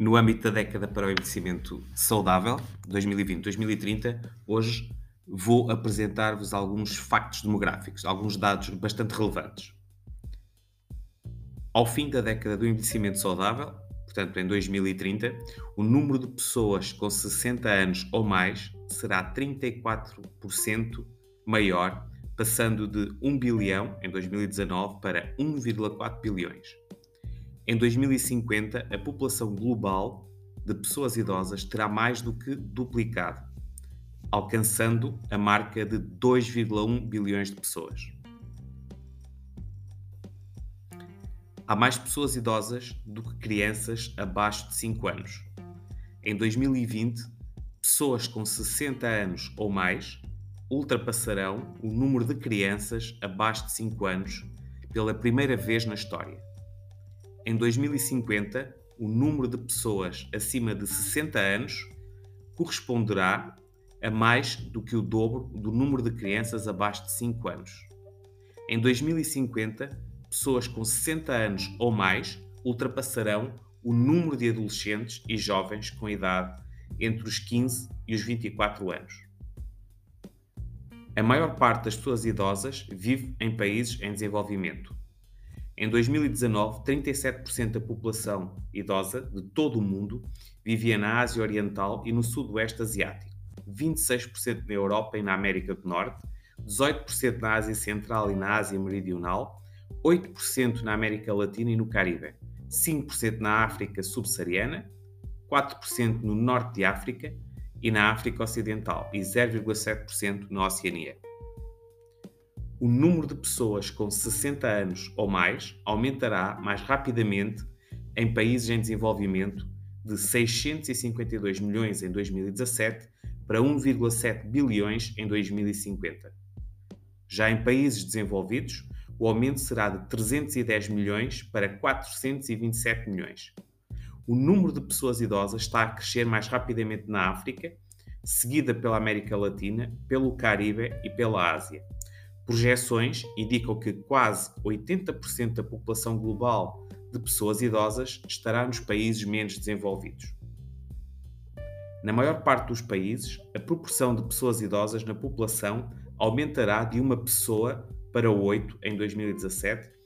No âmbito da década para o envelhecimento saudável, 2020-2030, hoje vou apresentar-vos alguns factos demográficos, alguns dados bastante relevantes. Ao fim da década do envelhecimento saudável, portanto em 2030, o número de pessoas com 60 anos ou mais será 34% maior, passando de 1 bilhão em 2019 para 1,4 bilhões. Em 2050, a população global de pessoas idosas terá mais do que duplicado, alcançando a marca de 2,1 bilhões de pessoas. Há mais pessoas idosas do que crianças abaixo de 5 anos. Em 2020, pessoas com 60 anos ou mais ultrapassarão o número de crianças abaixo de 5 anos pela primeira vez na história. Em 2050, o número de pessoas acima de 60 anos corresponderá a mais do que o dobro do número de crianças abaixo de 5 anos. Em 2050, pessoas com 60 anos ou mais ultrapassarão o número de adolescentes e jovens com idade entre os 15 e os 24 anos. A maior parte das pessoas idosas vive em países em desenvolvimento. Em 2019, 37% da população idosa de todo o mundo vivia na Ásia Oriental e no Sudoeste Asiático, 26% na Europa e na América do Norte, 18% na Ásia Central e na Ásia Meridional, 8% na América Latina e no Caribe, 5% na África Subsaariana, 4% no Norte de África e na África Ocidental e 0,7% na Oceania o número de pessoas com 60 anos ou mais aumentará mais rapidamente em países em desenvolvimento de 652 milhões em 2017 para 1,7 bilhões em 2050. Já em países desenvolvidos, o aumento será de 310 milhões para 427 milhões. O número de pessoas idosas está a crescer mais rapidamente na África, seguida pela América Latina, pelo Caribe e pela Ásia. Projeções indicam que quase 80% da população global de pessoas idosas estará nos países menos desenvolvidos. Na maior parte dos países, a proporção de pessoas idosas na população aumentará de uma pessoa para oito em 2017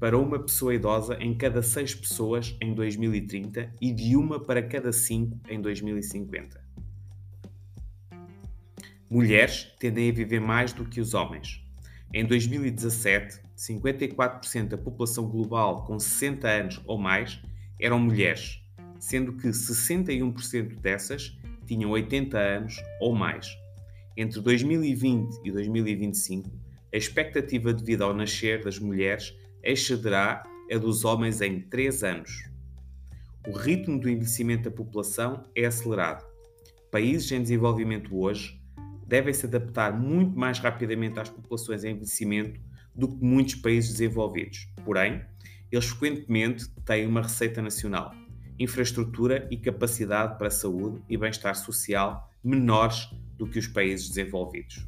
para uma pessoa idosa em cada seis pessoas em 2030 e de uma para cada cinco em 2050. Mulheres tendem a viver mais do que os homens. Em 2017, 54% da população global com 60 anos ou mais eram mulheres, sendo que 61% dessas tinham 80 anos ou mais. Entre 2020 e 2025, a expectativa de vida ao nascer das mulheres excederá a dos homens em 3 anos. O ritmo do envelhecimento da população é acelerado. Países em desenvolvimento hoje devem se adaptar muito mais rapidamente às populações em envelhecimento do que muitos países desenvolvidos. Porém, eles frequentemente têm uma receita nacional, infraestrutura e capacidade para saúde e bem-estar social menores do que os países desenvolvidos.